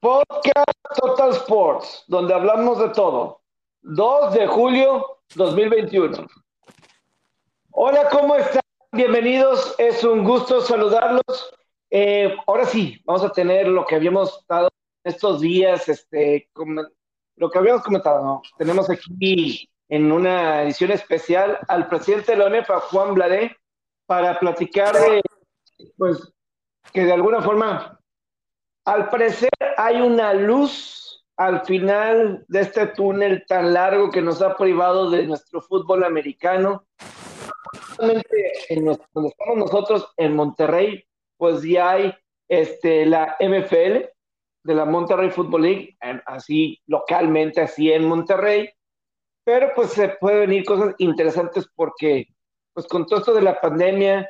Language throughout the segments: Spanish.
Podcast Total Sports, donde hablamos de todo. 2 de julio 2021. Hola, ¿cómo están? Bienvenidos, es un gusto saludarlos. Eh, ahora sí, vamos a tener lo que habíamos dado estos días, este, lo que habíamos comentado. Tenemos aquí en una edición especial al presidente de la ONEFA, Juan Bladé, para platicar de, pues, que de alguna forma al parecer hay una luz al final de este túnel tan largo que nos ha privado de nuestro fútbol americano. En donde estamos nosotros en Monterrey, pues ya hay este, la MFL de la Monterrey Football League, así localmente, así en Monterrey. Pero pues se pueden venir cosas interesantes porque, pues con todo esto de la pandemia,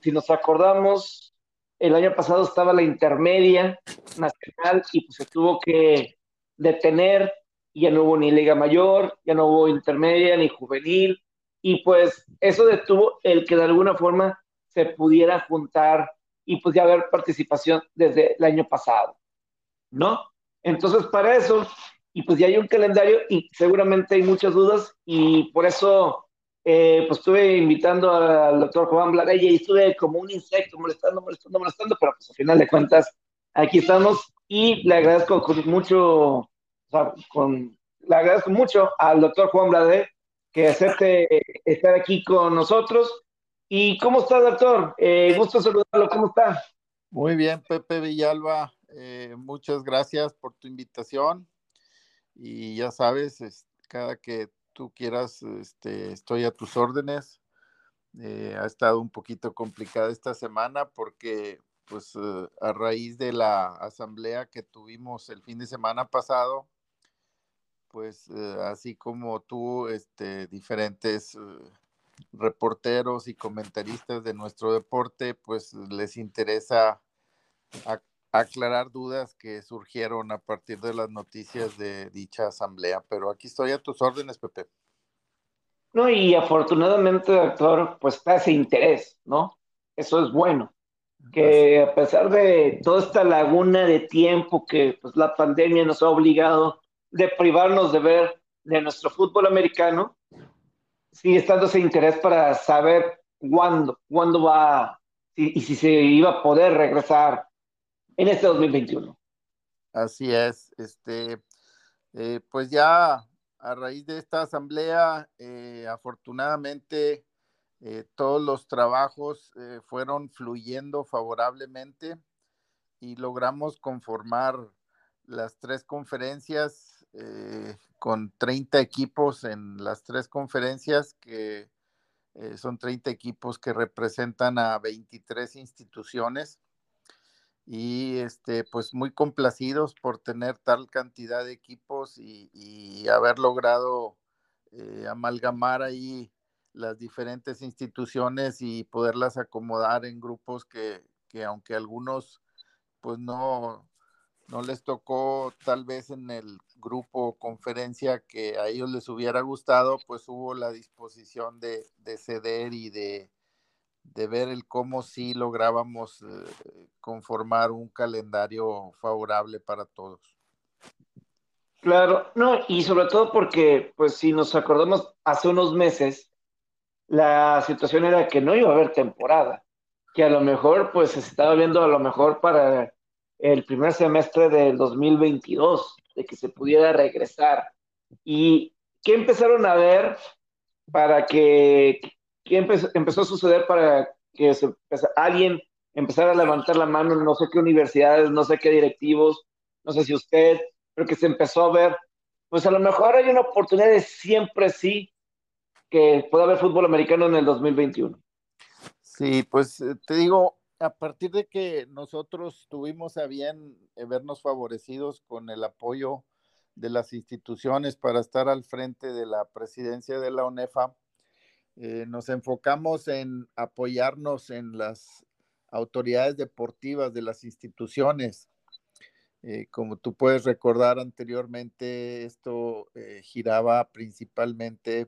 si nos acordamos, el año pasado estaba la intermedia nacional y pues se tuvo que detener, y ya no hubo ni liga mayor, ya no hubo intermedia ni juvenil, y pues eso detuvo el que de alguna forma se pudiera juntar y pues ya haber participación desde el año pasado, ¿no? Entonces para eso, y pues ya hay un calendario y seguramente hay muchas dudas y por eso eh, pues estuve invitando al doctor Juan Bladella y estuve como un insecto molestando, molestando, molestando, pero pues al final de cuentas aquí estamos y le agradezco con mucho, o sea, con, le agradezco mucho al doctor Juan Bladé que acepte estar aquí con nosotros. ¿Y cómo está, doctor? Eh, gusto saludarlo, ¿cómo está? Muy bien, Pepe Villalba, eh, muchas gracias por tu invitación. Y ya sabes, cada que tú quieras, este, estoy a tus órdenes. Eh, ha estado un poquito complicada esta semana porque, pues, eh, a raíz de la asamblea que tuvimos el fin de semana pasado, pues, eh, así como tú, este, diferentes reporteros y comentaristas de nuestro deporte, pues, les interesa aclarar dudas que surgieron a partir de las noticias de dicha asamblea, pero aquí estoy a tus órdenes, Pepe. No, y afortunadamente, doctor, pues está ese interés, ¿no? Eso es bueno. Que a pesar de toda esta laguna de tiempo que pues, la pandemia nos ha obligado de privarnos de ver de nuestro fútbol americano, sigue estando ese interés para saber cuándo, cuándo va y, y si se iba a poder regresar en este 2021. Así es, este, eh, pues ya a raíz de esta asamblea, eh, afortunadamente eh, todos los trabajos fueron fluyendo favorablemente y logramos conformar las tres conferencias con 30 equipos en las tres conferencias que son 30 equipos que representan a 23 instituciones y este, pues muy complacidos por tener tal cantidad de equipos y, haber logrado eh, amalgamar ahí las diferentes instituciones y poderlas acomodar en grupos que, que aunque algunos pues no, no les tocó tal vez en el grupo o conferencia que a ellos les hubiera gustado, pues hubo la disposición de, de ceder y de, de ver el cómo sí lográbamos eh, conformar un calendario favorable para todos. Claro, no, y sobre todo porque, pues si nos acordamos, hace unos meses, la situación era que no iba a haber temporada, que a lo mejor, pues se estaba viendo a lo mejor para el primer semestre del 2022, de que se pudiera regresar. ¿Y qué empezaron a ver para que ¿Qué empezó, a suceder para que alguien empezara a levantar la mano? No sé qué universidades, no sé qué directivos, no sé si usted, pero que se empezó a ver, pues a lo mejor hay una oportunidad de siempre sí que pueda haber fútbol americano en el 2021. Sí, pues eh, te digo, a partir de que nosotros tuvimos a bien eh, vernos favorecidos con el apoyo de las instituciones para estar al frente de la presidencia de la UNEFA, eh, nos enfocamos en apoyarnos en las autoridades deportivas de las instituciones. Eh, como tú puedes recordar anteriormente, esto eh, giraba principalmente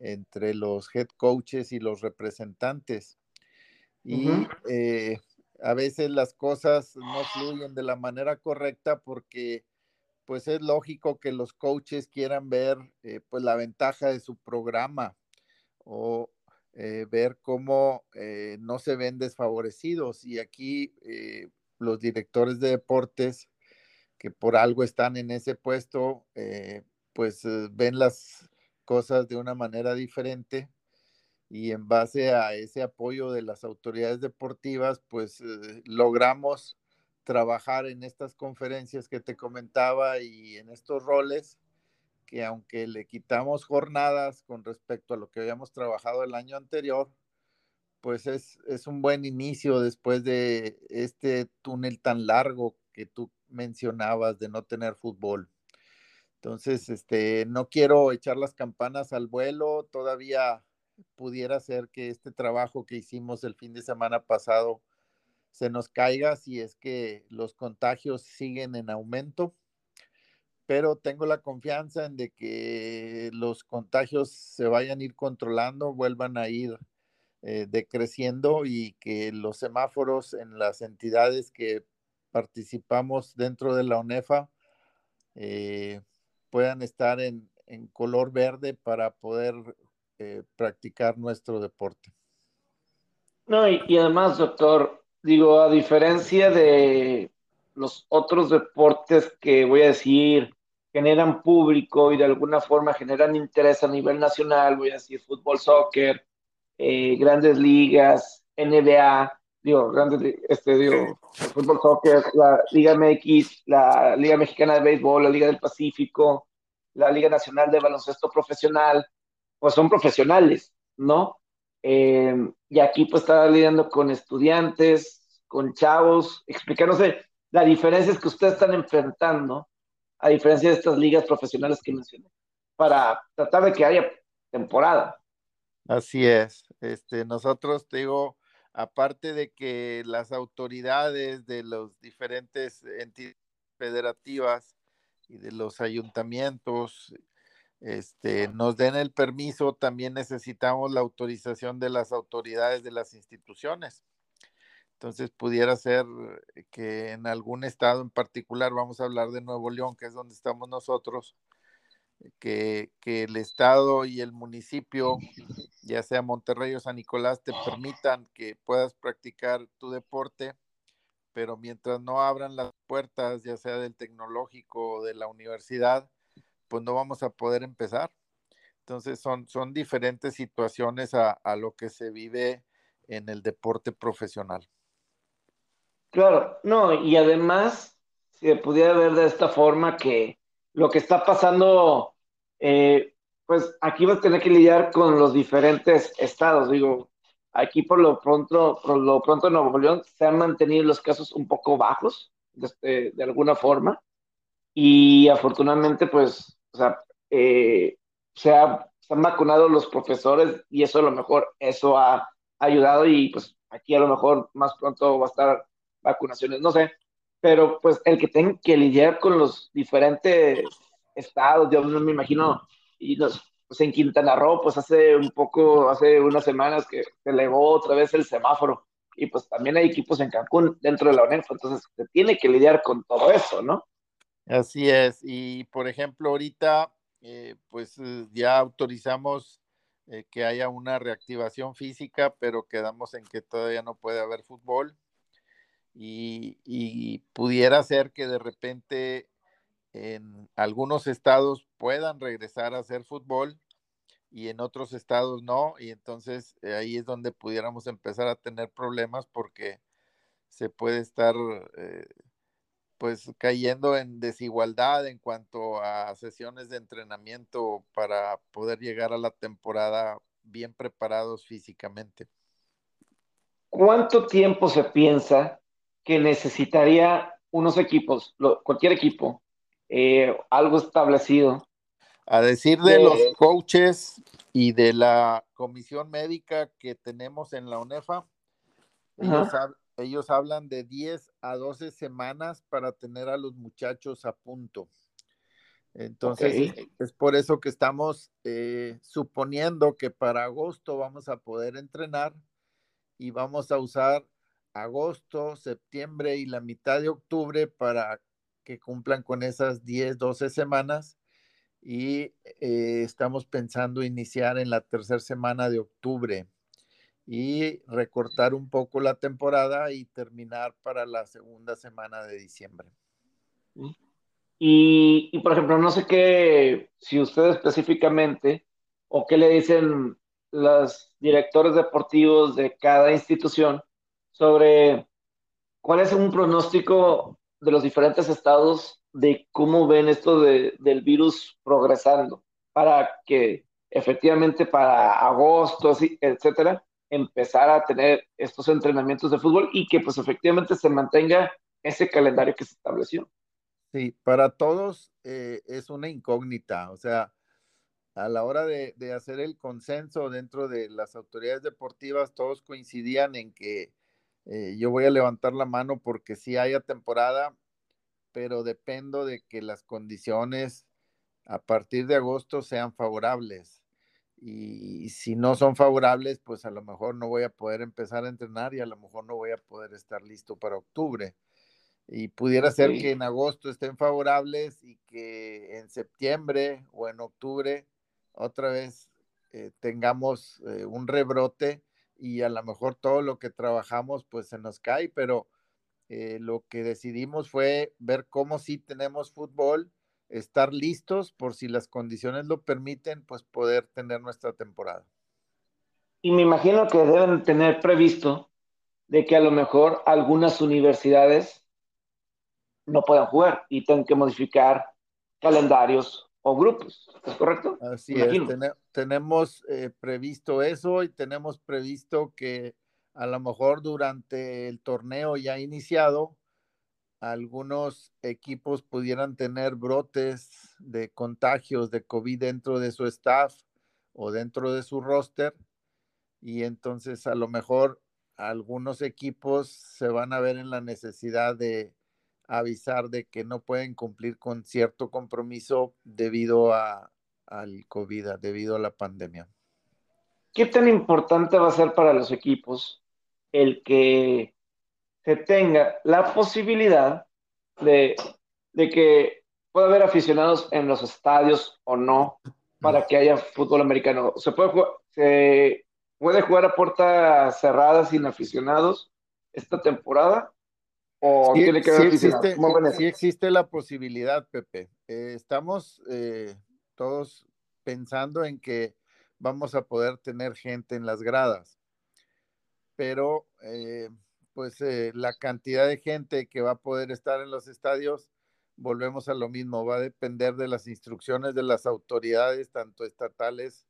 entre los head coaches y los representantes. Y a veces las cosas no fluyen de la manera correcta porque pues es lógico que los coaches quieran ver pues la ventaja de su programa o eh, ver cómo eh, no se ven desfavorecidos. Y aquí los directores de deportes que por algo están en ese puesto, pues ven las cosas de una manera diferente y en base a ese apoyo de las autoridades deportivas, pues logramos trabajar en estas conferencias que te comentaba y en estos roles, que aunque le quitamos jornadas con respecto a lo que habíamos trabajado el año anterior, pues es, es un buen inicio después de este túnel tan largo que tú mencionabas de no tener fútbol. Entonces, este, no quiero echar las campanas al vuelo, todavía pudiera ser que este trabajo que hicimos el fin de semana pasado se nos caiga si es que los contagios siguen en aumento, pero tengo la confianza en de que los contagios se vayan a ir controlando, vuelvan a ir eh, decreciendo y que los semáforos en las entidades que participamos dentro de la UNEFA eh, puedan estar en, color verde para poder eh, practicar nuestro deporte. No, y, además, doctor, digo, a diferencia de los otros deportes que voy a decir generan público y de alguna forma generan interés a nivel nacional, voy a decir fútbol, soccer, eh, grandes ligas, NBA, digo, grandes, este, digo, fútbol, soccer, la Liga MX, la Liga Mexicana de Béisbol, la Liga del Pacífico, la Liga Nacional de Baloncesto Profesional, pues son profesionales, ¿no? Eh, y aquí pues estaba lidiando con estudiantes, con chavos, explicándose la diferencia que ustedes están enfrentando, a diferencia de estas ligas profesionales que mencioné, para tratar de que haya temporada. Así es. Este, nosotros, te digo, aparte de que las autoridades de los diferentes entidades federativas y de los ayuntamientos este, nos den el permiso, también necesitamos la autorización de las autoridades de las instituciones. Entonces pudiera ser que en algún estado en particular, vamos a hablar de Nuevo León, que es donde estamos nosotros, que, que, el estado y el municipio, ya sea Monterrey o San Nicolás, te permitan que puedas practicar tu deporte, pero mientras no abran las puertas, ya sea del tecnológico o de la universidad, pues no vamos a poder empezar. Entonces son, son diferentes situaciones a, lo que se vive en el deporte profesional. Claro, no, y además, se pudiera ver de esta forma que lo que está pasando, eh, pues aquí vas a tener que lidiar con los diferentes estados. Digo, aquí por lo pronto, por lo pronto en Nuevo León se han mantenido los casos un poco bajos, de, de alguna forma, y afortunadamente, pues o sea, eh, se, han vacunado los profesores y eso a lo mejor, eso ha ayudado y pues aquí a lo mejor más pronto va a estar vacunaciones, no sé, pero pues el que tenga que lidiar con los diferentes estados, yo no me imagino, y los, pues en Quintana Roo, pues hace un poco, hace unas semanas que se elevó otra vez el semáforo, y pues también hay equipos en Cancún dentro de la UNEF, entonces se tiene que lidiar con todo eso, ¿no? Así es. Y por ejemplo, ahorita, eh, pues ya autorizamos eh, que haya una reactivación física, pero quedamos en que todavía no puede haber fútbol. Y, pudiera ser que de repente en algunos estados puedan regresar a hacer fútbol y en otros estados no. Y entonces ahí es donde pudiéramos empezar a tener problemas porque se puede estar pues cayendo en desigualdad en cuanto a sesiones de entrenamiento para poder llegar a la temporada bien preparados físicamente. ¿Cuánto tiempo se piensa que necesitaría unos equipos, cualquier equipo, eh, algo establecido? A decir de, los coaches y de la comisión médica que tenemos en la UNEFA, ellos, ellos hablan de 10 a 12 semanas para tener a los muchachos a punto. Entonces, es, por eso que estamos eh, suponiendo que para agosto vamos a poder entrenar y vamos a usar agosto, septiembre y la mitad de octubre para que cumplan con esas 10, 12 semanas y eh, estamos pensando iniciar en la tercera semana de octubre y recortar un poco la temporada y terminar para la segunda semana de diciembre. Y, y, por ejemplo, no sé qué, si usted específicamente o qué le dicen los directores deportivos de cada institución sobre cuál es un pronóstico de los diferentes estados de cómo ven esto de, del virus progresando para que efectivamente para agosto, etcétera, empezar a tener estos entrenamientos de fútbol y que pues efectivamente se mantenga ese calendario que se estableció. Sí, para todos eh, es una incógnita, o sea, a la hora de, de, hacer el consenso dentro de las autoridades deportivas, todos coincidían en que eh, yo voy a levantar la mano porque sí haya temporada, pero dependo de que las condiciones a partir de agosto sean favorables. Y si no son favorables, pues a lo mejor no voy a poder empezar a entrenar y a lo mejor no voy a poder estar listo para octubre. Y pudiera ser que en agosto estén favorables y que en septiembre o en octubre otra vez eh, tengamos eh, un rebrote y a lo mejor todo lo que trabajamos pues se nos cae, pero eh, lo que decidimos fue ver cómo si tenemos fútbol, estar listos por si las condiciones lo permiten, pues poder tener nuestra temporada. Y me imagino que deben tener previsto de que a lo mejor algunas universidades no puedan jugar y tengan que modificar calendarios o grupos, ¿es correcto? Así es, tenemos eh, previsto eso y tenemos previsto que a lo mejor durante el torneo ya iniciado, algunos equipos pudieran tener brotes de contagios de COVID dentro de su staff o dentro de su roster y entonces a lo mejor algunos equipos se van a ver en la necesidad de avisar de que no pueden cumplir con cierto compromiso debido a, al COVID, debido a la pandemia. ¿Qué tan importante va a ser para los equipos el que se tenga la posibilidad de, de que pueda haber aficionados en los estadios o no para que haya fútbol americano? ¿Se puede, se puede jugar a puerta cerrada sin aficionados esta temporada? ¿O sí, tiene que sí existe, sí existe la posibilidad, Pepe. Eh, estamos eh, todos pensando en que vamos a poder tener gente en las gradas, pero eh, pues la cantidad de gente que va a poder estar en los estadios, volvemos a lo mismo, va a depender de las instrucciones de las autoridades, tanto estatales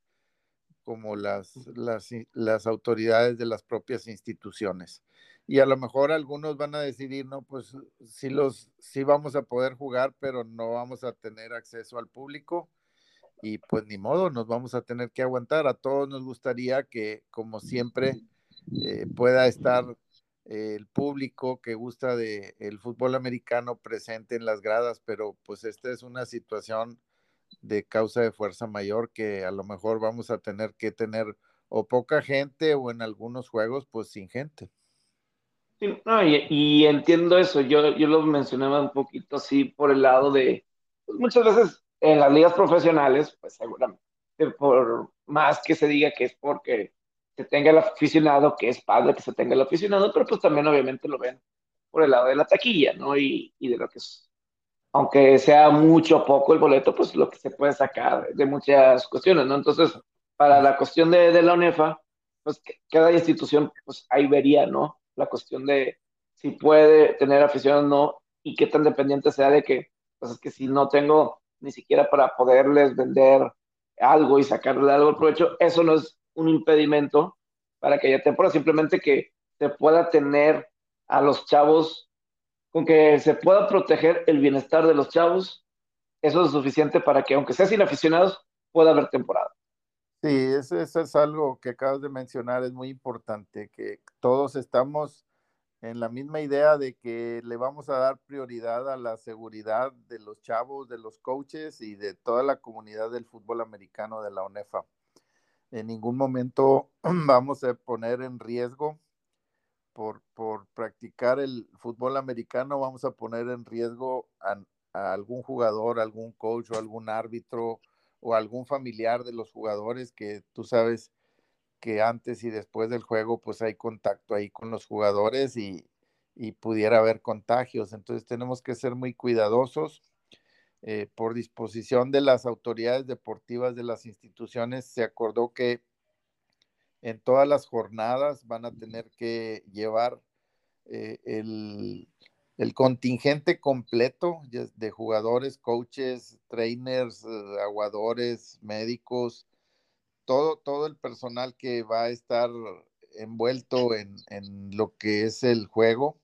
como las, las, las autoridades de las propias instituciones y a lo mejor algunos van a decidir, no, pues sí, los, sí vamos a poder jugar, pero no vamos a tener acceso al público y pues ni modo, nos vamos a tener que aguantar. A todos nos gustaría que, como siempre, eh, pueda estar el público que gusta del el fútbol americano presente en las gradas, pero pues esta es una situación de causa de fuerza mayor que a lo mejor vamos a tener que tener o poca gente o en algunos juegos pues sin gente no, y, entiendo eso, yo, yo lo mencionaba un poquito así por el lado de, pues muchas veces en las ligas profesionales, pues seguramente, por más que se diga que es porque se tenga el aficionado, que es padre que se tenga el aficionado, pero pues también obviamente lo ven por el lado de la taquilla, ¿no? Y, y de lo que es, aunque sea mucho o poco el boleto, pues lo que se puede sacar de muchas cuestiones, ¿no? Entonces, para la cuestión de, de la UNEFA, pues cada institución, pues ahí vería, ¿no? la cuestión de si puede tener afición o no y qué tan dependiente sea de que, pues es que si no tengo ni siquiera para poderles vender algo y sacarle algo al provecho, eso no es un impedimento para que haya temporada, simplemente que se pueda tener a los chavos, con que se pueda proteger el bienestar de los chavos, eso es suficiente para que, aunque sea sin aficionados, pueda haber temporada. Sí, eso, es algo que acabas de mencionar, es muy importante, que todos estamos en la misma idea de que le vamos a dar prioridad a la seguridad de los chavos, de los coaches y de toda la comunidad del fútbol americano de la UNEFA. En ningún momento vamos a poner en riesgo por, por practicar el fútbol americano vamos a poner en riesgo a, algún jugador, algún coach o algún árbitro o algún familiar de los jugadores que tú sabes que antes y después del juego pues hay contacto ahí con los jugadores y, y pudiera haber contagios. Entonces tenemos que ser muy cuidadosos. Eh, por disposición de las autoridades deportivas de las instituciones, se acordó que en todas las jornadas van a tener que llevar eh, el, el, contingente completo de jugadores, coaches, trainers, eh, aguadores, médicos, todo, todo el personal que va a estar envuelto en, en lo que es el juego,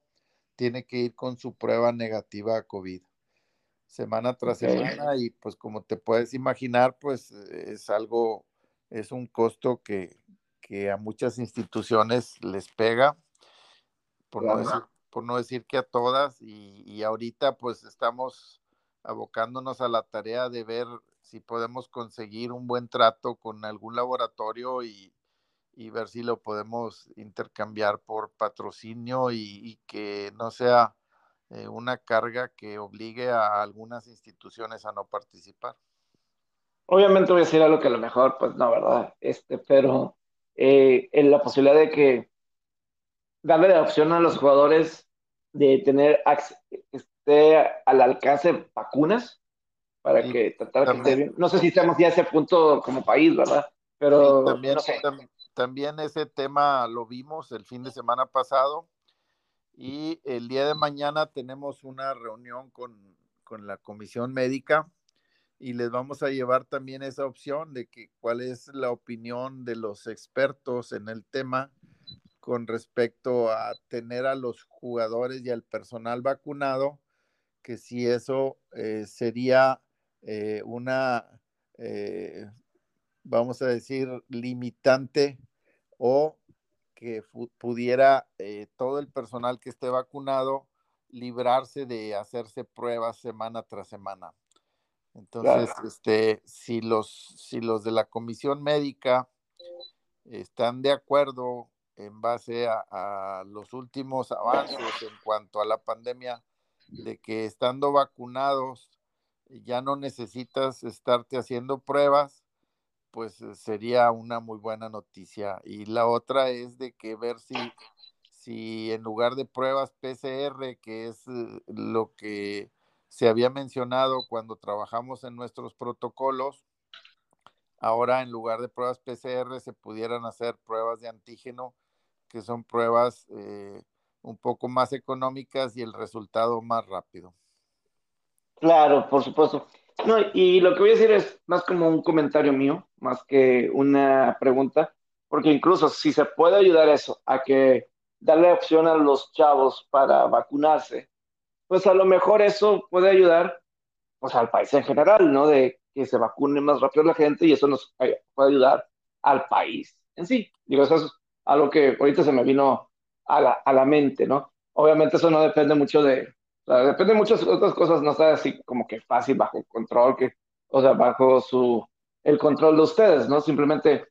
tiene que ir con su prueba negativa a COVID semana tras semana y pues como te puedes imaginar, pues es algo, es un costo que, que a muchas instituciones les pega, por, no decir, por no decir que a todas, y, y, ahorita pues estamos abocándonos a la tarea de ver si podemos conseguir un buen trato con algún laboratorio y, y ver si lo podemos intercambiar por patrocinio y, y que no sea eh, una carga que obligue a algunas instituciones a no participar. Obviamente voy a decir algo que a lo mejor, pues no, ¿verdad? Este, pero eh, en la posibilidad de que darle la opción a los jugadores de tener esté al alcance vacunas para que tratar de no sé si estamos ya a ese punto como país, ¿verdad? Pero también, no sé. también ese tema lo vimos el fin de semana pasado y el día de mañana tenemos una reunión con, la comisión médica y les vamos a llevar también esa opción de que cuál es la opinión de los expertos en el tema con respecto a tener a los jugadores y al personal vacunado, que si eso eh, sería eh, una, eh, vamos a decir, limitante o que pudiera eh, todo el personal que esté vacunado librarse de hacerse pruebas semana tras semana. Entonces, este, si los, si los de la comisión médica están de acuerdo en base a, a, los últimos avances en cuanto a la pandemia, de que estando vacunados ya no necesitas estarte haciendo pruebas, pues eh, sería una muy buena noticia. Y la otra es de que ver si, si en lugar de pruebas PCR, que es eh, lo que se había mencionado cuando trabajamos en nuestros protocolos, ahora en lugar de pruebas PCR se pudieran hacer pruebas de antígeno, que son pruebas eh, un poco más económicas y el resultado más rápido. Claro, por supuesto. No, y lo que voy a decir es más como un comentario mío, más que una pregunta, porque incluso si se puede ayudar eso, a que darle opción a los chavos para vacunarse, pues a lo mejor eso puede ayudar pues al país en general, ¿no? De que se vacune más rápido la gente y eso nos puede ayudar al país en sí. Digo, eso es algo que ahorita se me vino a la, a la mente, ¿no? Obviamente eso no depende mucho de, depende de muchas otras cosas, no está así como que fácil bajo control, que, o sea, bajo su, el control de ustedes, ¿no? Simplemente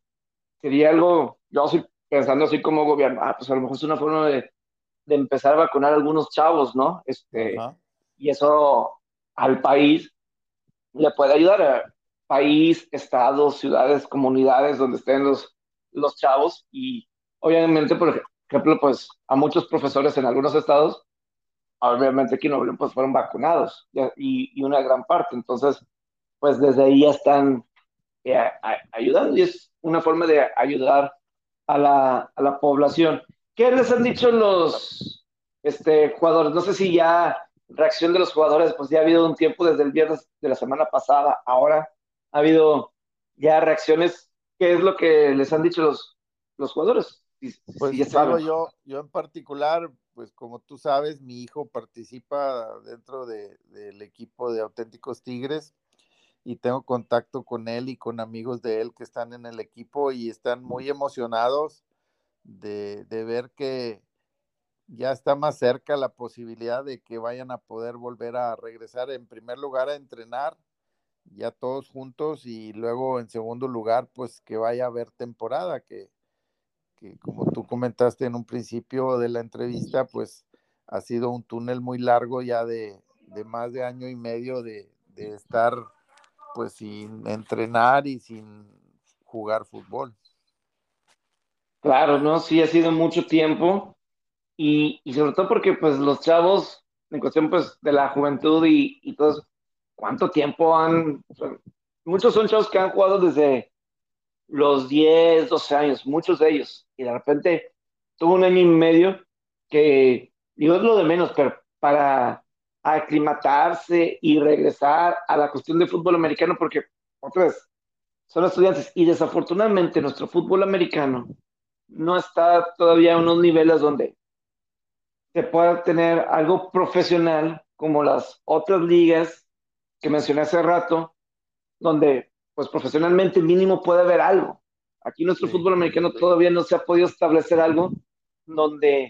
sería algo, yo estoy pensando así como gobierno, ah, pues a lo mejor es una forma de, de empezar a vacunar a algunos chavos, ¿no? Este, y eso al país le puede ayudar a país, estados, ciudades, comunidades donde estén los, los chavos y obviamente, por ejemplo, pues a muchos profesores en algunos estados obviamente aquí no pues fueron vacunados y, y, una gran parte. Entonces, pues desde ahí ya están eh, ayudando y es una forma de ayudar a la, a la, población. ¿Qué les han dicho los este, jugadores? No sé si ya reacción de los jugadores, pues ya ha habido un tiempo desde el viernes de la semana pasada, ahora ha habido ya reacciones. ¿Qué es lo que les han dicho los, los jugadores? pues yo, yo en particular, pues como tú sabes, mi hijo participa dentro de, del equipo de auténticos Tigres y tengo contacto con él y con amigos de él que están en el equipo y están muy emocionados de, de ver que ya está más cerca la posibilidad de que vayan a poder volver a regresar en primer lugar a entrenar ya todos juntos y luego en segundo lugar pues que vaya a haber temporada que que como tú comentaste en un principio de la entrevista, pues ha sido un túnel muy largo ya de, de más de año y medio de, de estar pues sin entrenar y sin jugar fútbol. Claro, ¿no? Sí, ha sido mucho tiempo y, y sobre todo porque pues los chavos, en cuestión pues de la juventud y, y todo ¿cuánto tiempo han? o muchos son chavos que han jugado desde los 10, 12 años, muchos de ellos, y de repente tuvo un año y medio que, digo, es lo de menos, pero para aclimatarse y regresar a la cuestión del fútbol americano, porque otra vez son estudiantes y desafortunadamente nuestro fútbol americano no está todavía a unos niveles donde se pueda tener algo profesional como las otras ligas que mencioné hace rato, donde pues profesionalmente mínimo puede haber algo. Aquí nuestro Sí. fútbol americano todavía no se ha podido establecer algo donde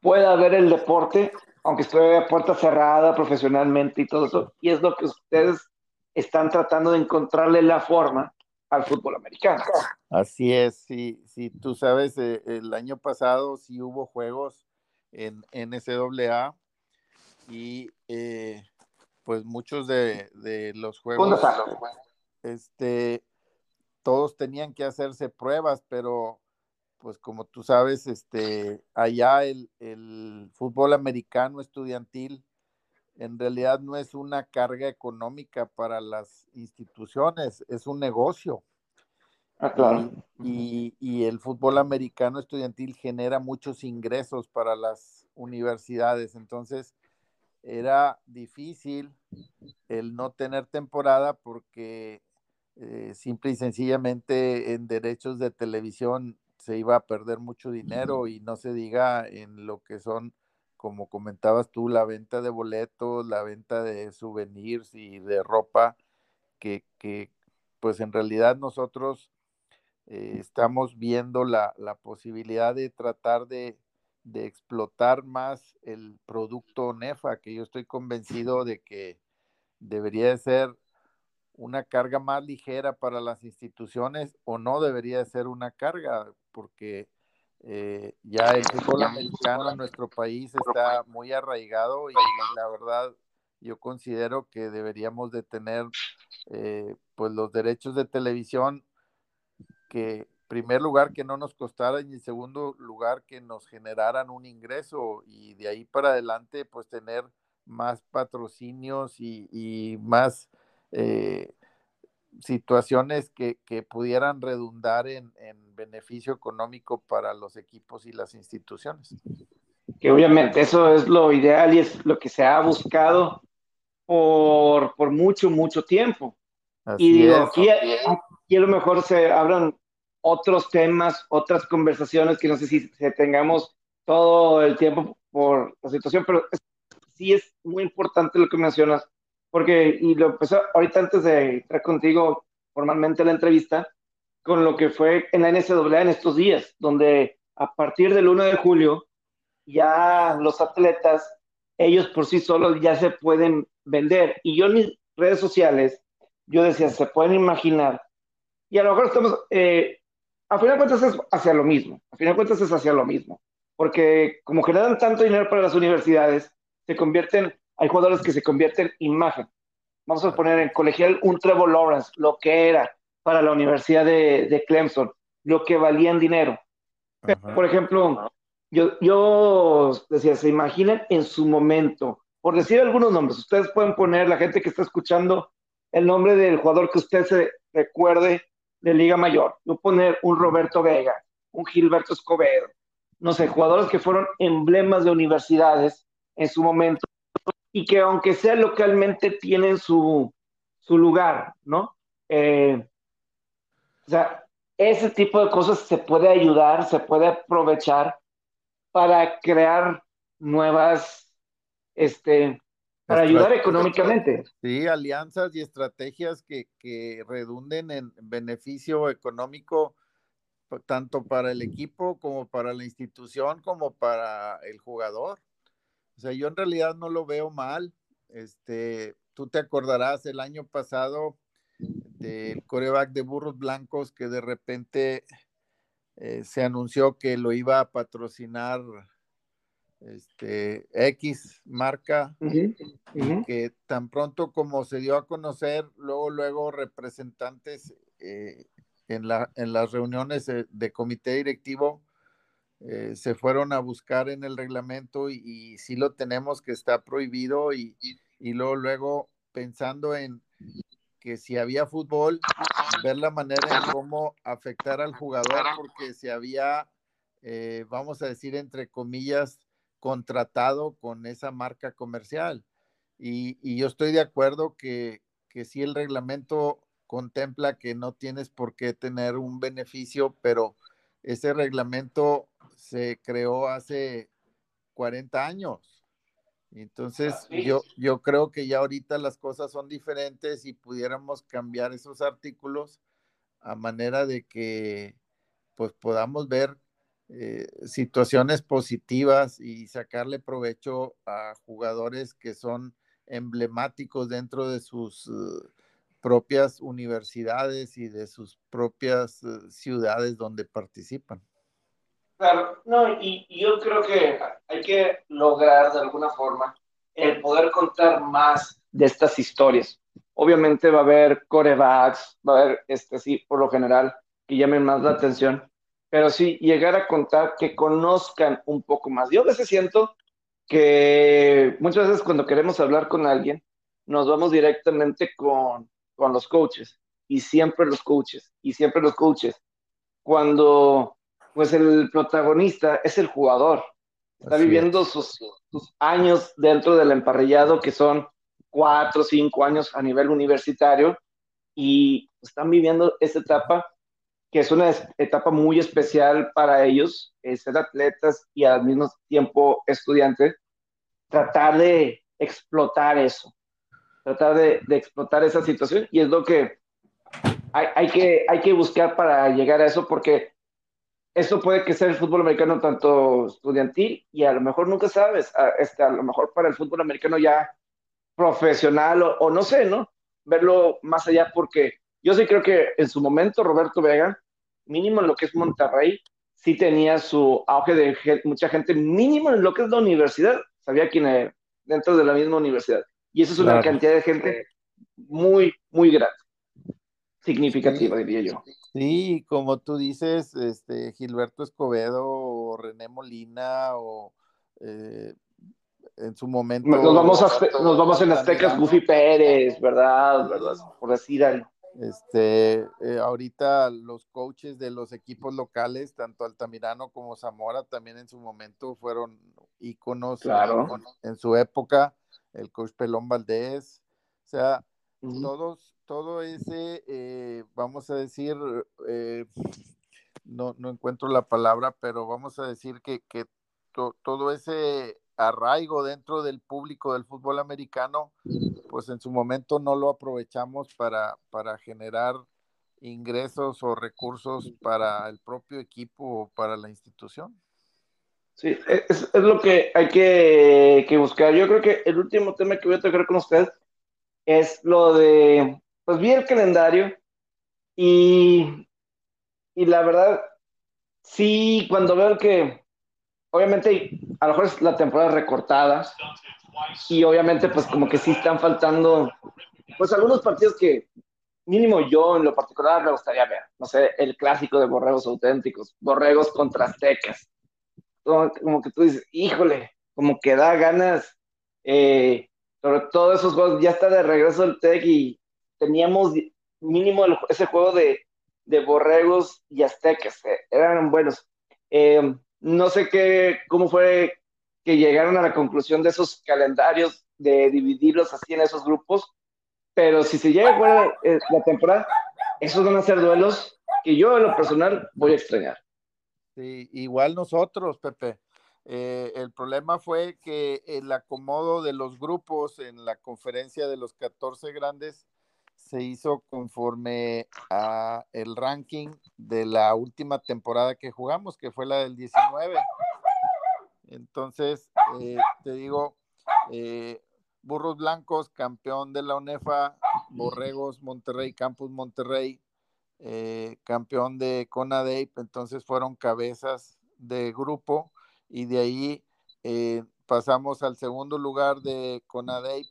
pueda haber el deporte, aunque esté a puerta cerrada profesionalmente y todo eso. Y es lo que ustedes están tratando de encontrarle la forma al fútbol americano. Así es, sí, sí, tú sabes, eh, el año pasado sí hubo juegos en NCAA y eh, pues muchos de, de los juegos, este, todos tenían que hacerse pruebas, pero pues como tú sabes, este, allá el, el fútbol americano estudiantil en realidad no es una carga económica para las instituciones, es un negocio. Ah, claro. Y, y- el fútbol americano estudiantil genera muchos ingresos para las universidades. Entonces, era difícil el no tener temporada porque eh, simple y sencillamente en derechos de televisión se iba a perder mucho dinero y no se diga en lo que son, como comentabas tú, la venta de boletos, la venta de souvenirs y de ropa, que, que pues en realidad nosotros eh, estamos viendo la, la posibilidad de tratar de, de explotar más el producto NEFA, que yo estoy convencido de que debería de ser una carga más ligera para las instituciones o no debería de ser una carga, porque eh, ya el fútbol americano en nuestro país está muy arraigado y la verdad yo considero que deberíamos de tener eh, pues los derechos de televisión que en primer lugar que no nos costaran y en segundo lugar que nos generaran un ingreso y de ahí para adelante pues tener más patrocinios y, y más eh, situaciones que, que, pudieran redundar en, en, beneficio económico para los equipos y las instituciones. Que obviamente eso es lo ideal y es lo que se ha buscado por, por mucho, mucho tiempo. Así y digo, es. aquí, aquí a lo mejor se abran otros temas, otras conversaciones que no sé si, si tengamos todo el tiempo por la situación, pero es, sí es muy importante lo que mencionas, porque, y lo empecé ahorita antes de entrar contigo formalmente la entrevista, con lo que fue en la NCAA en estos días, donde a partir del 1 de julio ya los atletas, ellos por sí solos ya se pueden vender. Y yo en mis redes sociales, yo decía, se pueden imaginar, y a lo mejor estamos, eh, a final de cuentas es hacia lo mismo, a final de cuentas es hacia lo mismo, porque como generan tanto dinero para las universidades, se convierten, hay jugadores que se convierten en imagen. Vamos a poner en colegial un Trevor Lawrence, lo que era para la Universidad de, de Clemson, lo que valía en dinero. Pero, por ejemplo, yo, yo decía, se imaginen en su momento, por decir algunos nombres, ustedes pueden poner, la gente que está escuchando, el nombre del jugador que usted se recuerde de Liga Mayor. Yo poner un Roberto Vega, un Gilberto Escobedo, no sé, jugadores que fueron emblemas de universidades en su momento y que aunque sea localmente tienen su, su lugar, ¿no? Eh, o sea, ese tipo de cosas se puede ayudar, se puede aprovechar para crear nuevas, este, para ayudar económicamente. Sí, alianzas y estrategias que, que redunden en beneficio económico tanto para el equipo como para la institución como para el jugador. O sea, yo en realidad no lo veo mal. Este, tú te acordarás el año pasado del coreback de Burros Blancos que de repente eh, se anunció que lo iba a patrocinar este, X marca, que tan pronto como se dio a conocer, luego, luego representantes eh, en, la, en las reuniones de, comité directivo eh, se fueron a buscar en el reglamento y, y, sí lo tenemos que está prohibido y, y luego, luego pensando en que si había fútbol, ver la manera en cómo afectar al jugador, porque si había, eh, vamos a decir, entre comillas, contratado con esa marca comercial. Y, y yo estoy de acuerdo que, que si el reglamento contempla que no tienes por qué tener un beneficio, pero ese reglamento se creó hace 40 años entonces, yo, yo creo que ya ahorita las cosas son diferentes y pudiéramos cambiar esos artículos a manera de que pues podamos ver eh, situaciones positivas y sacarle provecho a jugadores que son emblemáticos dentro de sus uh, propias universidades y de sus propias uh, ciudades donde participan. Claro, no, y, yo creo que hay que lograr de alguna forma el poder contar más de estas historias. Obviamente va a haber corebacks, va a haber, este, sí, por lo general, que llamen más la atención, pero sí, llegar a contar que conozcan un poco más. Yo a veces siento que muchas veces cuando queremos hablar con alguien, nos vamos directamente con, con los coaches, y siempre los coaches, y siempre los coaches. Cuando pues el protagonista es el jugador. Está viviendo sus, años dentro del emparrillado, que son cuatro o cinco años a nivel universitario, y están viviendo esta etapa, que es una etapa muy especial para ellos, ser atletas y al mismo tiempo estudiantes, tratar de explotar eso, tratar de, explotar esa situación, y es lo que hay, que hay que buscar para llegar a eso, porque eso puede que sea el fútbol americano tanto estudiantil y a lo mejor nunca sabes, a, este, a lo mejor para el fútbol americano ya profesional o, no sé, ¿no? Verlo más allá porque yo sí creo que en su momento Roberto Vega, mínimo en lo que es Monterrey, sí tenía su auge de mucha gente, mínimo en lo que es la universidad, sabía quién era dentro de la misma universidad. Y eso es una cantidad de gente muy, muy grande, significativa, diría yo. Sí, como tú dices, este Gilberto Escobedo o René Molina o eh, en su momento. Nos vamos, a, nos vamos en Aztecas, Buffy Pérez, ¿verdad? ¿verdad? Por decir algo. Este, eh, ahorita los coaches de los equipos locales, tanto Altamirano como Zamora, también en su momento fueron íconos en, su época, el coach Pelón Valdés, o sea, todos todo ese, eh, vamos a decir, eh, no, no, encuentro la palabra, pero vamos a decir que, que todo ese arraigo dentro del público del fútbol americano, pues en su momento no lo aprovechamos para, para generar ingresos o recursos para el propio equipo o para la institución. Sí, es, es lo que hay que, que, buscar. Yo creo que el último tema que voy a tocar con usted es lo de pues vi el calendario y, y la verdad, sí, cuando veo que, obviamente, a lo mejor es la temporada recortada y obviamente, pues como que sí están faltando, pues algunos partidos que mínimo yo en lo particular me gustaría ver. No sé, el clásico de borregos auténticos, borregos contra aztecas. Como, que tú dices, híjole, como que da ganas, eh, sobre todo esos juegos, ya está de regreso el TEC y teníamos mínimo ese juego de, borregos y aztecas, eh, eran buenos. Eh, no sé qué, cómo fue que llegaron a la conclusión de esos calendarios, de dividirlos así en esos grupos, pero si se llega a eh, la temporada, esos van a ser duelos que yo en lo personal voy a extrañar. Sí, igual nosotros, Pepe. el problema fue que el acomodo de los grupos en la conferencia de los 14 grandes se hizo conforme a el ranking de la última temporada que jugamos, que fue la del 19. Entonces, eh, te digo, eh, Burros Blancos, campeón de la UNEFA, Borregos Monterrey, Campus Monterrey, eh, campeón de CONADEIP, entonces fueron cabezas de grupo y de ahí eh, pasamos al segundo lugar de CONADEIP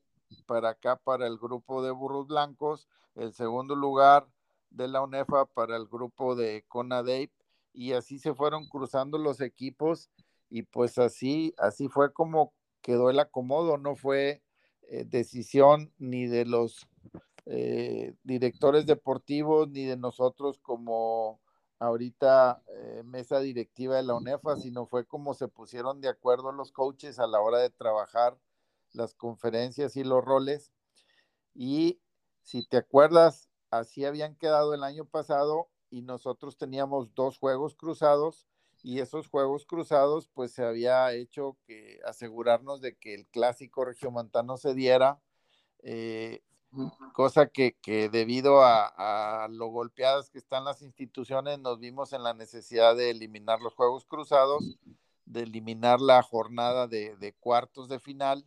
para acá, para el grupo de burros blancos, el segundo lugar de la UNEFA para el grupo de CONADEIP y así se fueron cruzando los equipos y pues así, así fue como quedó el acomodo, no fue eh, decisión ni de los eh, directores deportivos ni de nosotros como ahorita eh, mesa directiva de la UNEFA, sino fue como se pusieron de acuerdo los coaches a la hora de trabajar las conferencias y los roles. Y si te acuerdas, así habían quedado el año pasado y nosotros teníamos dos juegos cruzados y esos juegos cruzados pues se había hecho que asegurarnos de que el clásico regiomontano se diera, eh, cosa que, debido a, lo golpeadas que están las instituciones nos vimos en la necesidad de eliminar los juegos cruzados, de eliminar la jornada de, de cuartos de final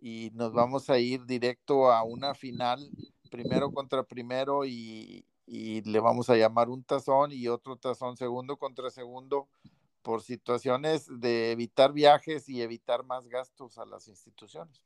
y nos vamos a ir directo a una final, primero contra primero y, y le vamos a llamar un tazón y otro tazón segundo contra segundo por situaciones de evitar viajes y evitar más gastos a las instituciones.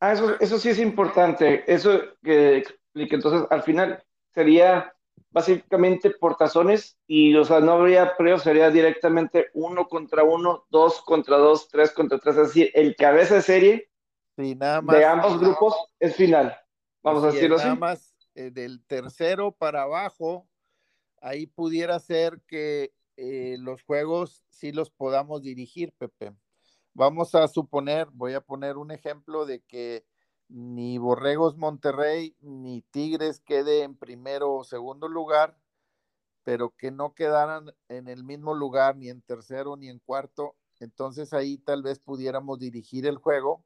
Ah, eso, eso sí es importante. Eso que explique. Entonces, al final sería básicamente por tazones y, o sea, no habría preo, sería directamente uno contra uno, dos contra dos, tres contra tres. Es decir, el cabeza de serie nada más, de ambos grupos es final. Vamos a decirlo nada así. más eh, del tercero para abajo, ahí pudiera ser que eh, los juegos sí los podamos dirigir, Pepe. Vamos a suponer, voy a poner un ejemplo de que ni Borregos Monterrey ni Tigres quede en primero o segundo lugar, pero que no quedaran en el mismo lugar, ni en tercero ni en cuarto. Entonces ahí tal vez pudiéramos dirigir el juego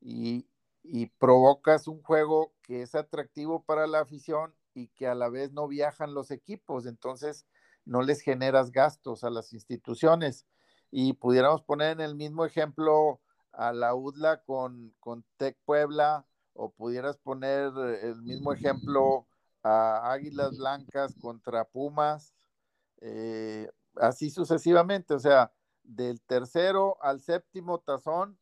y, y provocas un juego que es atractivo para la afición y que a la vez no viajan los equipos, entonces no les generas gastos a las instituciones. Y pudiéramos poner en el mismo ejemplo a la UDLA con, con Tec Puebla, o pudieras poner el mismo ejemplo a Águilas Blancas contra Pumas, eh, así sucesivamente, o sea, del tercero al séptimo tazón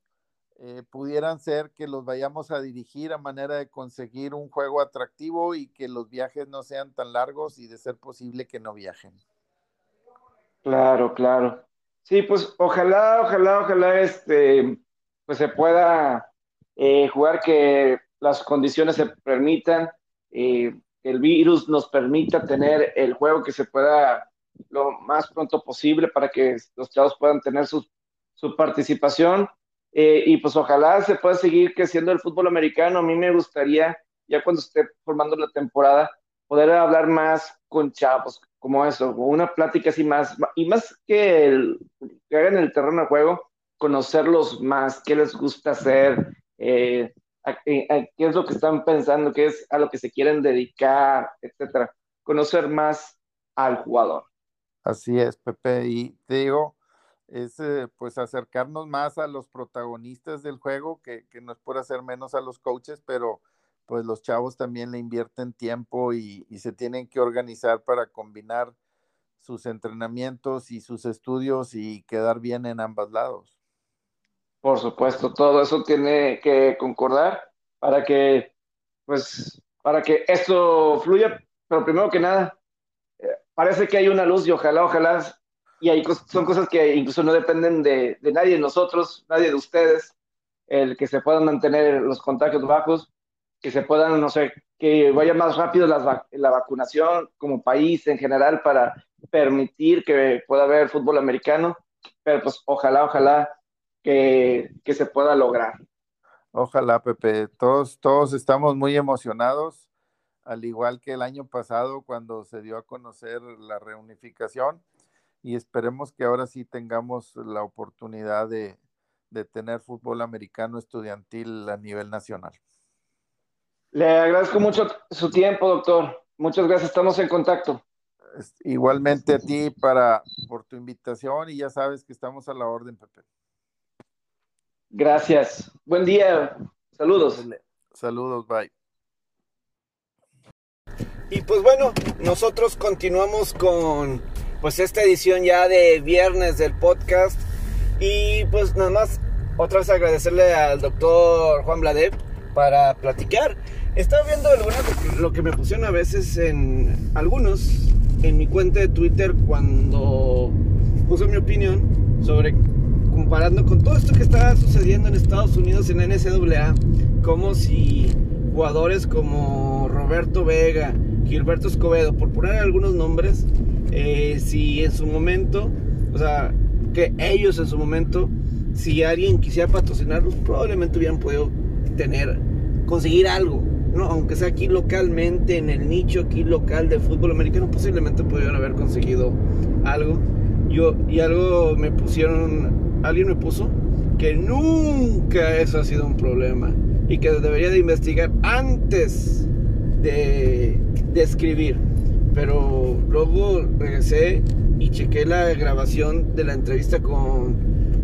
eh, pudieran ser que los vayamos a dirigir a manera de conseguir un juego atractivo y que los viajes no sean tan largos y de ser posible que no viajen. Claro, claro. Sí, pues ojalá, ojalá, ojalá este, pues se pueda eh, jugar que las condiciones se permitan, eh, el virus nos permita tener el juego que se pueda lo más pronto posible para que los chavos puedan tener su, su participación eh, y pues ojalá se pueda seguir creciendo el fútbol americano. A mí me gustaría, ya cuando esté formando la temporada, poder hablar más con chavos, como eso, una plática así más, y más que, el, que hagan el terreno de juego, conocerlos más, qué les gusta hacer, eh, qué es lo que están pensando, qué es a lo que se quieren dedicar, etcétera. Conocer más al jugador. Así es, Pepe, y te digo, es eh, pues acercarnos más a los protagonistas del juego, que, que no es por hacer menos a los coaches, pero pues los chavos también le invierten tiempo y, se tienen que organizar para combinar sus entrenamientos y sus estudios y quedar bien en ambos lados. Por supuesto, todo eso tiene que concordar para que, pues, para que esto fluya, pero primero que nada, eh, parece que hay una luz y ojalá, ojalá y hay son cosas que incluso no dependen de, nadie de nosotros, nadie de ustedes, el que se puedan mantener los contagios bajos, que se puedan, no sé, que vaya más rápido la, la vacunación como país en general para permitir que pueda haber fútbol americano, pero pues ojalá, ojalá que, que se pueda lograr. Ojalá, Pepe, todos, todos estamos muy emocionados, al igual que el año pasado cuando se dio a conocer la reunificación y esperemos que ahora sí tengamos la oportunidad de, de tener fútbol americano estudiantil a nivel nacional. Le agradezco mucho su tiempo, doctor. Muchas gracias, estamos en contacto. Igualmente a ti para, por tu invitación y ya sabes que estamos a la orden, Pepe. Gracias. Buen día. Saludos. Saludos, bye. Y pues bueno, nosotros continuamos con pues esta edición ya de viernes del podcast. Y pues nada más otra vez agradecerle al doctor Juan Bladev para platicar. Estaba viendo algunas, lo que me pusieron a veces en algunos en mi cuenta de Twitter cuando puse mi opinión sobre comparando con todo esto que está sucediendo en Estados Unidos en NCAA, como si jugadores como Roberto Vega, Gilberto Escobedo, por poner algunos nombres, eh, si en su momento, o sea, que ellos en su momento, si alguien quisiera patrocinarlos, probablemente hubieran podido tener, conseguir algo, ¿no? aunque sea aquí localmente, en el nicho aquí local de fútbol americano, posiblemente pudieran haber conseguido algo. Yo, y algo me pusieron, alguien me puso que nunca eso ha sido un problema y que debería de investigar antes de, escribir. Pero luego regresé y chequé la grabación de la entrevista con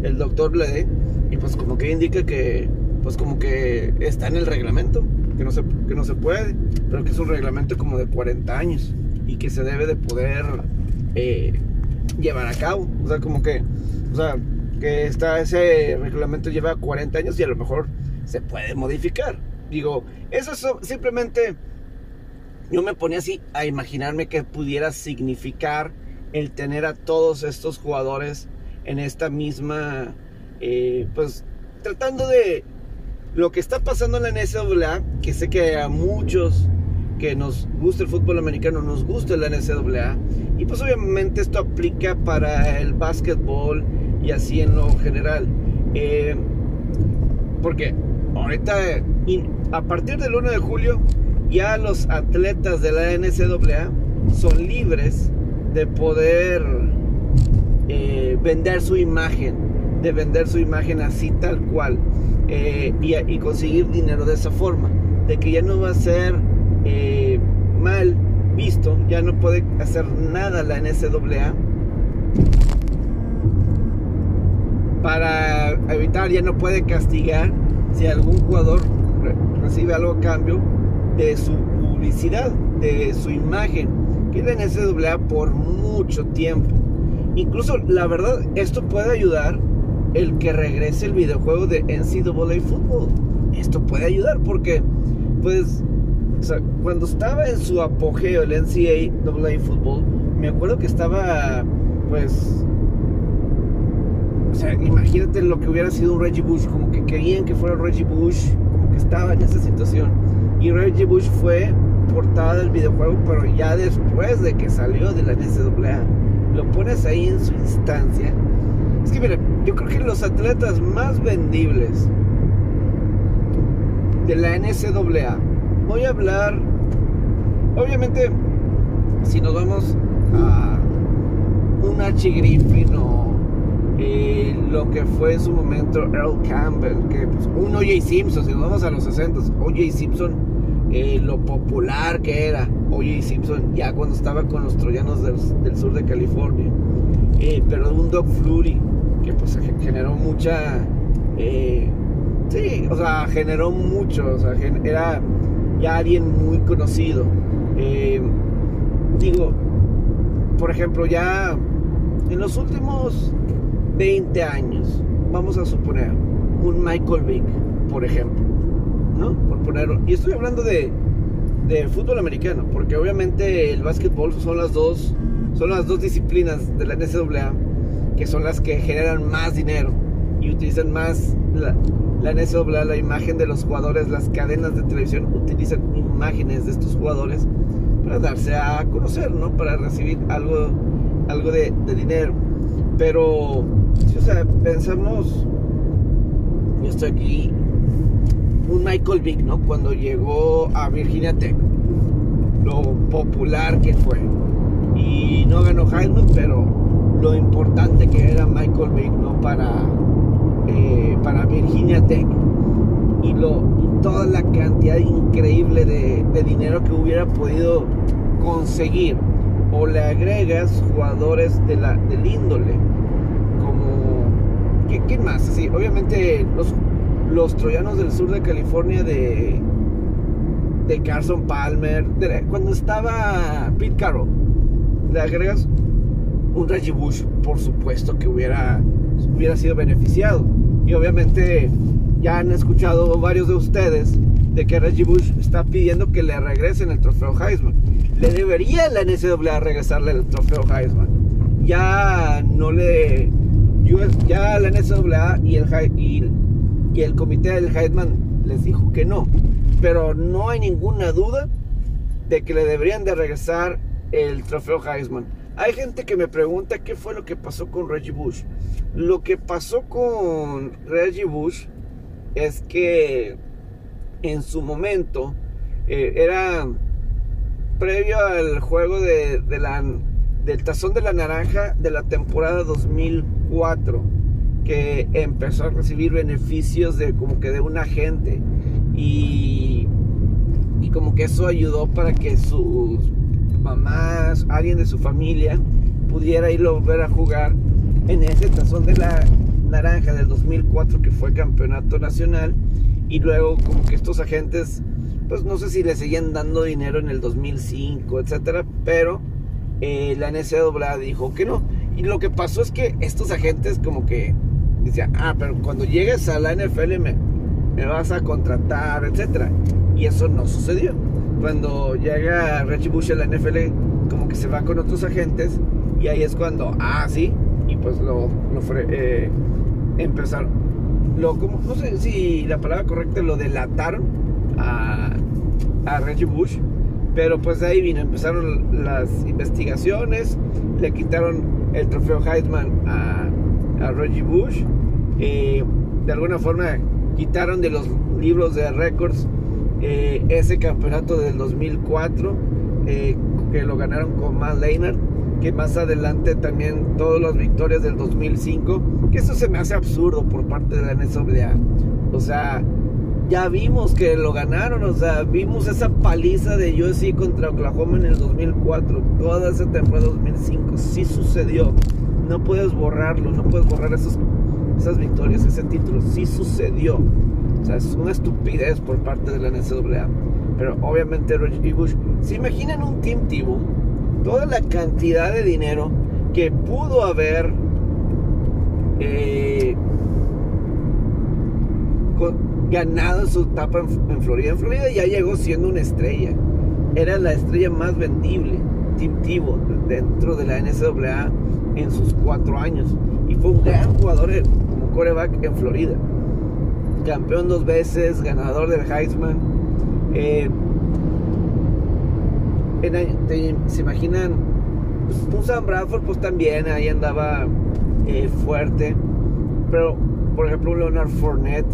el doctor Blede y pues como que indica que pues como que está en el reglamento, que no se, que no se puede, pero que es un reglamento como de 40 años y que se debe de poder eh, llevar a cabo. O sea, como que, o sea, que está ese reglamento lleva 40 años y a lo mejor se puede modificar. Digo, eso es simplemente yo me ponía así a imaginarme que pudiera significar el tener a todos estos jugadores en esta misma, eh, pues tratando de lo que está pasando en la NCAA, que sé que a muchos que nos gusta el fútbol americano nos gusta la NCAA, y pues obviamente esto aplica para el básquetbol y así en lo general. Eh, porque ahorita, a partir del 1 de julio, ya los atletas de la NCAA son libres de poder eh, vender su imagen, de vender su imagen así tal cual eh, y, conseguir dinero de esa forma, de que ya no va a ser mal visto, ya no puede hacer nada la NCAA para evitar, ya no puede castigar si algún jugador recibe algo a cambio de su publicidad, de su imagen, que la NCAA por mucho tiempo. Incluso, la verdad, esto puede ayudar el que regrese el videojuego de NCAA Football. Esto puede ayudar porque, pues, cuando estaba en su apogeo el NCAA Football, me acuerdo que estaba, pues, sea, imagínate lo que hubiera sido un Reggie Bush, como que querían que fuera Reggie Bush, como que estaba en esa situación. Y Reggie Bush fue portada del videojuego, pero ya después de que salió de la NCAA. Lo pones ahí en su instancia. Es que mira, yo creo que los atletas más vendibles de la NCAA, voy a hablar, obviamente, si nos vamos a un Archie Griffin o eh, lo que fue en su momento Earl Campbell, que pues, un O.J. Simpson, si nos vamos a los 60, O.J. Simpson eh, lo popular que era O.J. Simpson ya cuando estaba con los troyanos del, sur de California. Eh, pero un Doc Flurry que pues generó mucha... Eh, sí, o sea, generó mucho, o sea, era ya alguien muy conocido. digo, por ejemplo, ya en los últimos 20 años, vamos a suponer, un Michael Vick, por ejemplo por ponerlo. Y estoy hablando de, de fútbol americano, porque obviamente el básquetbol son las dos, son las dos disciplinas de la NCAA que son las que generan más dinero y utilizan más la, la NCAA, la imagen de los jugadores, las cadenas de televisión utilizan imágenes de estos jugadores para darse a conocer, ¿no? Para recibir algo, algo de, de dinero. Pero, si, o sea, pensamos, yo estoy aquí un Michael Vick, ¿no? Cuando llegó a Virginia Tech, lo popular que fue. Y no ganó Heisman, pero lo importante que era Michael Vick, ¿no? Para, eh, para Virginia Tech. Y, lo, toda la cantidad increíble de, dinero que hubiera podido conseguir. O le agregas jugadores de la, del índole. ¿Qué, qué más? Sí, obviamente los los troyanos del sur de California de de Carson Palmer, cuando estaba Pete Carroll, le agregas un Reggie Bush, por supuesto que hubiera, hubiera sido beneficiado. Y obviamente ya han escuchado varios de ustedes de que Reggie Bush está pidiendo que le regresen el trofeo Heisman. Le debería la NCAA regresarle el trofeo Heisman. Ya no le... Ya la NCAA y el, y, el comité del Heisman les dijo que no. Pero no hay ninguna duda de que le deberían de regresar el trofeo Heisman. Hay gente que me pregunta qué fue lo que pasó con Reggie Bush. Lo que pasó con Reggie Bush es que en su momento eh, era previo al juego de, la, del tazón de la naranja de la temporada 2004 que empezó a recibir beneficios de como que de un agente. Y, y como que eso ayudó para que sus mamás, alguien de su familia pudiera ir a volver a jugar en ese tazón de la naranja del 2004 que fue campeonato nacional. Y luego como que estos agentes pues no sé si le seguían dando dinero en el 2005 etcétera pero eh, la NCAA dijo que no. Y lo que pasó es que estos agentes como que decían ah pero cuando llegues a la NFL me, me vas a contratar etcétera y eso no sucedió. Cuando llega Reggie Bush a la NFL, como que se va con otros agentes y ahí es cuando, ah, sí, y pues lo, lo eh, empezaron, lo, como, no sé si la palabra correcta, lo delataron a, a Reggie Bush, pero pues de ahí vino, empezaron las investigaciones, le quitaron el trofeo Heisman a, a Reggie Bush, eh, de alguna forma quitaron de los libros de récords eh, ese campeonato del 2004 eh, que lo ganaron con Matt Leinart que más adelante también todas las victorias del 2005 que eso se me hace absurdo por parte de la NSWA o sea ya vimos que lo ganaron o sea vimos esa paliza de USC contra Oklahoma en el 2004 toda esa temporada 2005 sí sucedió no puedes borrarlo no puedes borrar esos, esas victorias ese título sí sucedió o sea, es una estupidez por parte de la NCAA. Pero obviamente Reggie Bush, ¿se imaginan un Team Tivo? Toda la cantidad de dinero que pudo haber eh, ganado su etapa en, Florida. En Florida ya llegó siendo una estrella. Era la estrella más vendible, Team Tivo, dentro de la NCAA en sus cuatro años. Y fue un gran jugador como coreback en Florida campeón dos veces, ganador del Heisman. Eh, ¿Se imaginan? Pues, un Sam Bradford pues también ahí andaba eh, fuerte. Pero, por ejemplo, un Leonard Fournette.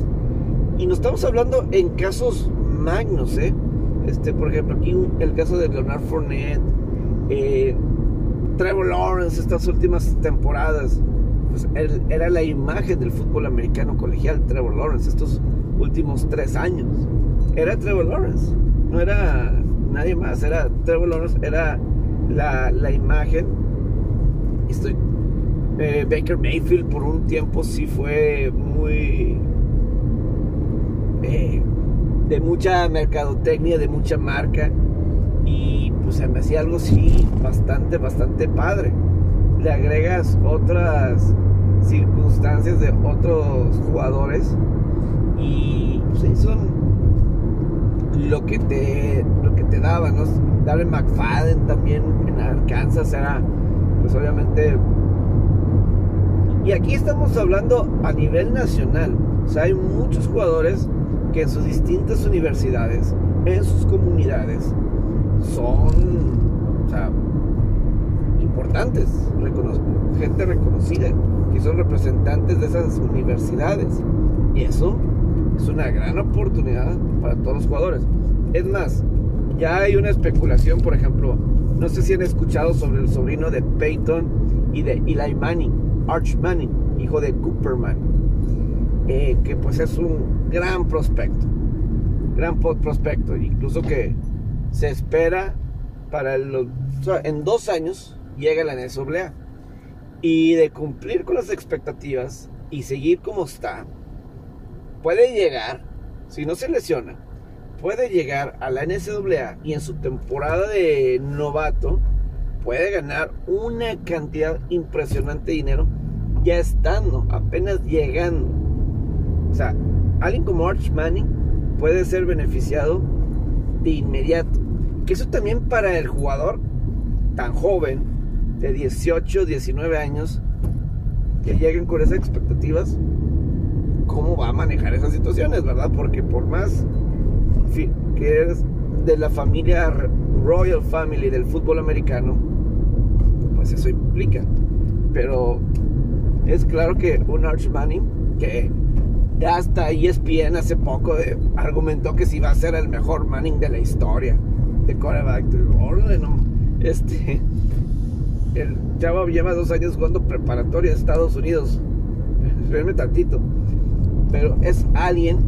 Y nos estamos hablando en casos magnos, ¿eh? Este, por ejemplo, aquí el caso de Leonard Fournette. Eh, Trevor Lawrence estas últimas temporadas pues, era la imagen del fútbol americano colegial, Trevor Lawrence, estos últimos tres años. Era Trevor Lawrence, no era nadie más, era Trevor Lawrence, era la, imagen. Estoy, eh, Baker Mayfield por un tiempo sí fue muy... De mucha mercadotecnia, de mucha marca. Y pues se me hacía algo sí bastante, bastante padre. Le agregas otras circunstancias de otros jugadores y pues, son lo que te lo que te daba ¿no? Darren McFadden también en Arkansas era pues obviamente y aquí estamos hablando a nivel nacional o sea hay muchos jugadores que en sus distintas universidades en sus comunidades son importantes gente reconocida que son representantes de esas universidades. Y eso es una gran oportunidad para todos los jugadores. Es más, ya hay una especulación, por ejemplo, no sé si han escuchado sobre el sobrino de Peyton y de Eli Manning, Arch Manning, hijo de Cooper Manning, eh, que pues es un gran prospecto, gran prospecto, incluso que se espera para los, en dos años llega la NSWA y de cumplir con las expectativas y seguir como está, puede llegar, si no se lesiona, puede llegar a la NCAA y en su temporada de novato puede ganar una cantidad impresionante de dinero ya estando, apenas llegando. O sea, alguien como Arch Manning puede ser beneficiado de inmediato. Que eso también para el jugador tan joven, de 18, 19 años, que lleguen con esas expectativas, cómo va a manejar esas situaciones, ¿verdad? Porque por más que eres de la familia Royal Family del fútbol americano, pues eso implica. Pero es claro que un Arch Manning, que hasta ESPN hace poco argumentó que si va a ser el mejor Manning de la historia de quarterback. Este, el chavo lleva dos años jugando preparatoria en Estados Unidos. Espérenme tantito. Pero es alguien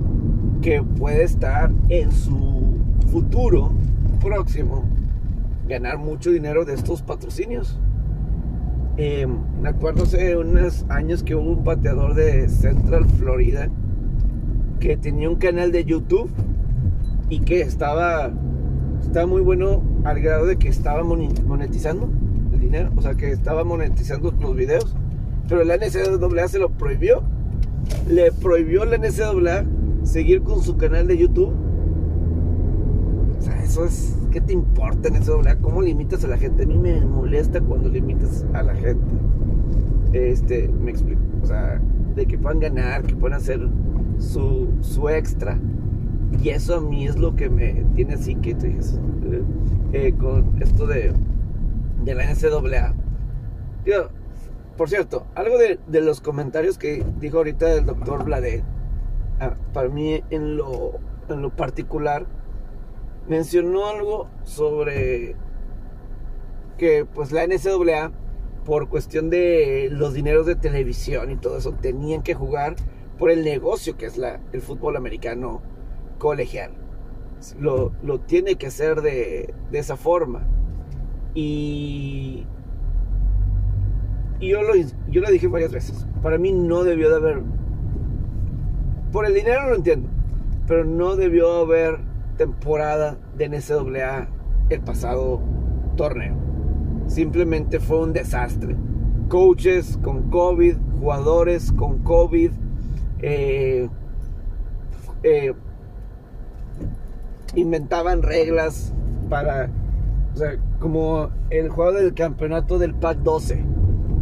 que puede estar en su futuro próximo ganar mucho dinero de estos patrocinios. Em, me acuerdo hace unos años que hubo un pateador de Central Florida que tenía un canal de YouTube y que estaba, estaba muy bueno al grado de que estaba monetizando el dinero, o sea que estaba monetizando los videos, pero la NCAA se lo prohibió, le prohibió la NCAA seguir con su canal de YouTube. O sea, eso es ¿qué te importa eso? ¿Cómo limitas a la gente? A mí me molesta cuando limitas a la gente. Este, me explico. O sea, de que puedan ganar, que puedan hacer su, su extra. Y eso a mí es lo que me tiene así que eh, eh, con esto de, de la NCAA. por cierto, algo de, de, los comentarios que dijo ahorita el doctor Blade, ah, para mí en lo, en lo particular, mencionó algo sobre que pues la NCAA por cuestión de los dineros de televisión y todo eso tenían que jugar por el negocio que es la, el fútbol americano colegial. Lo, lo tiene que hacer de, de esa forma. Y, y yo, lo, yo lo dije varias veces. Para mí no debió de haber... Por el dinero lo entiendo. Pero no debió haber temporada de NCAA el pasado torneo. Simplemente fue un desastre. Coaches con COVID, jugadores con COVID, eh, eh, inventaban reglas para, o sea, como el juego del campeonato del PAC 12.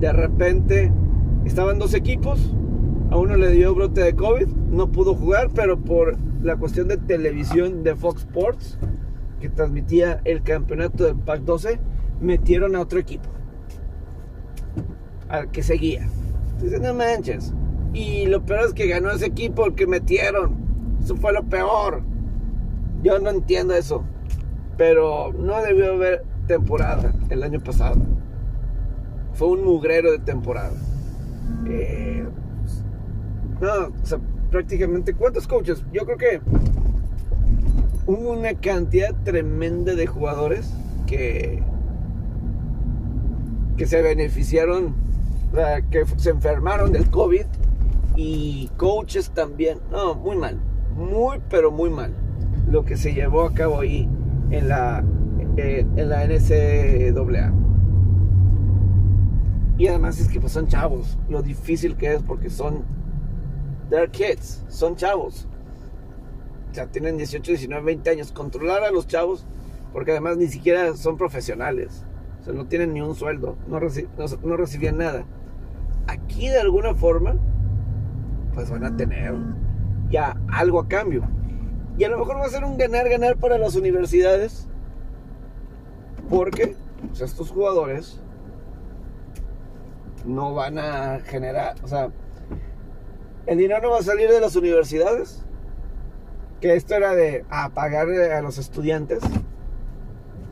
De repente estaban dos equipos, a uno le dio brote de COVID, no pudo jugar, pero por la cuestión de televisión de Fox Sports, que transmitía el campeonato del PAC 12, metieron a otro equipo, al que seguía. Dicen, no manches. Y lo peor es que ganó ese equipo que metieron. Eso fue lo peor. Yo no entiendo eso. Pero no debió haber temporada el año pasado. Fue un mugrero de temporada. Eh, no, o sea, prácticamente. ¿Cuántos coaches? Yo creo que hubo una cantidad tremenda de jugadores que, que se beneficiaron, que se enfermaron del COVID y coaches también. No, muy mal, muy pero muy mal lo que se llevó a cabo ahí en la, en, la NCAA. Y además es que pues son chavos, lo difícil que es porque son They're kids, son chavos. O sea, tienen 18, 19, 20 años. Controlar a los chavos, porque además ni siquiera son profesionales. O sea, no tienen ni un sueldo, no, no, recibían nada. Aquí de alguna forma, pues van a tener ya algo a cambio. Y a lo mejor va a ser un ganar-ganar para las universidades. Porque pues, estos jugadores no van a generar, o sea, el dinero no va a salir de las universidades. Que esto era de a pagar a los estudiantes.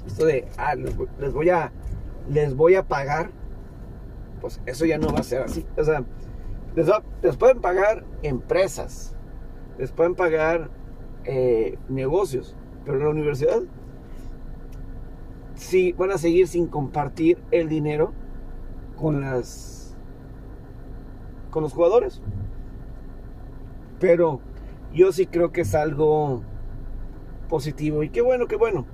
Esto de ah, les, voy a les voy a pagar. Pues eso ya no va a ser así. O sea, les, pueden pagar empresas. Les pueden pagar eh, negocios. Pero en la universidad sí van a seguir sin compartir el dinero con las con los jugadores. Pero yo sí creo que es algo positivo. Y qué bueno, qué bueno.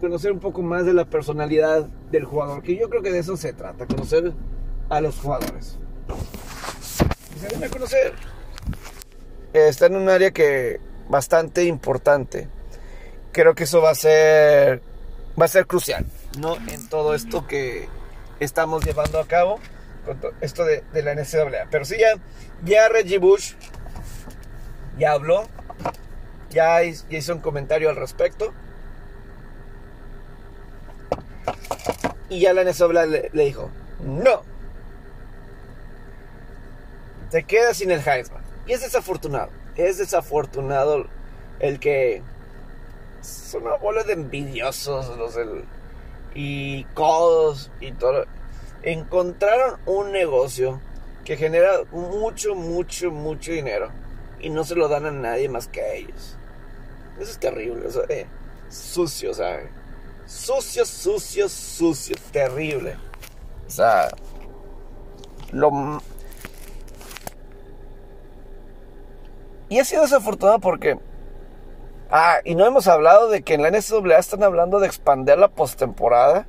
Conocer un poco más de la personalidad del jugador, que yo creo que de eso se trata, conocer a los jugadores. A conocer. Está en un área que bastante importante. Creo que eso va a ser va a ser crucial, ¿no? En todo esto que estamos llevando a cabo, esto de, la NCAA. Pero sí, ya, ya Reggie Bush ya habló, ya hizo un comentario al respecto. Y ya la NCAA le, le dijo, no, te quedas sin el Heisman. Y es desafortunado, es desafortunado el que son una bola de envidiosos los del, y codos y todo. Encontraron un negocio que genera mucho, mucho, mucho dinero y no se lo dan a nadie más que a ellos. Eso es terrible, eso, eh, sucio, ¿sabes? Sucio, sucio, sucio, terrible. O sea, lo... Y ha sido desafortunado porque Ah, y no hemos hablado de que en la NCAA están hablando de expandir la postemporada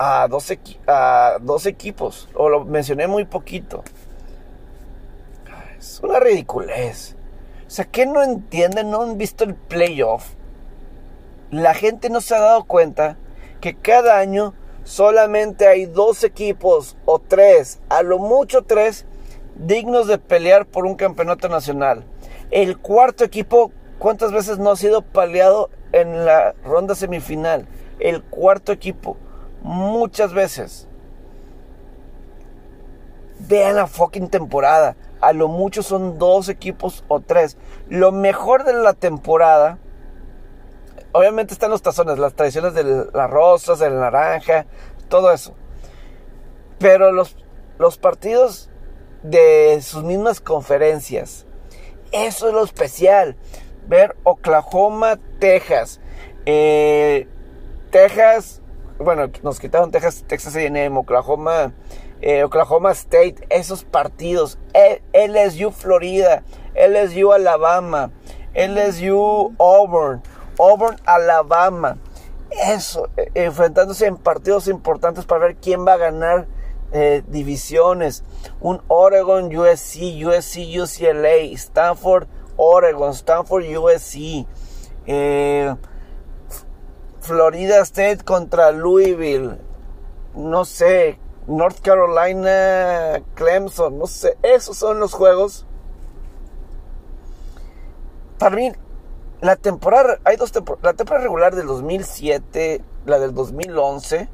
a dos, a dos equipos. O lo mencioné muy poquito. Es una ridiculez. O sea, ¿qué no entienden? ¿No han visto el playoff? La gente no se ha dado cuenta que cada año solamente hay dos equipos o tres, a lo mucho tres, dignos de pelear por un campeonato nacional. El cuarto equipo ¿Cuántas veces no ha sido paleado en la ronda semifinal? El cuarto equipo. Muchas veces. Vean la fucking temporada. A lo mucho son dos equipos o tres. Lo mejor de la temporada. Obviamente están los tazones, las tradiciones de las rosas, del naranja, todo eso. Pero los, los partidos de sus mismas conferencias. Eso es lo especial. Ver Oklahoma, Texas. Eh, Texas, bueno, nos quitaron Texas, Texas A&M, Oklahoma, eh, Oklahoma State, esos partidos, e, LSU Florida, LSU Alabama, LSU Auburn, Auburn Alabama, eso, eh, enfrentándose en partidos importantes para ver quién va a ganar divisiones, un Oregon USC, USC UCLA, Stanford Oregon, Stanford USC, eh, Florida State contra Louisville, no sé, North Carolina, Clemson, no sé, esos son los juegos. Para mí, la temporada, hay dos temporadas, la temporada regular del 2007, la del 2011,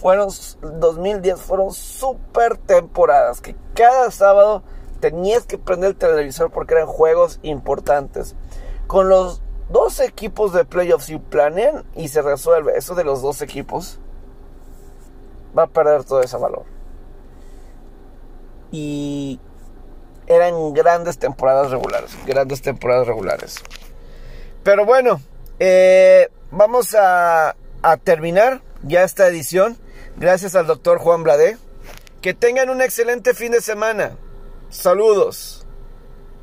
fueron, 2010 fueron super temporadas, que cada sábado tenías que prender el televisor porque eran juegos importantes. Con los dos equipos de playoffs, si planean y se resuelve eso de los dos equipos, va a perder todo ese valor. Y eran grandes temporadas regulares, grandes temporadas regulares. Pero bueno, eh, vamos a terminar ya esta edición. Gracias al doctor Juan Bladé. Que tengan un excelente fin de semana. Saludos.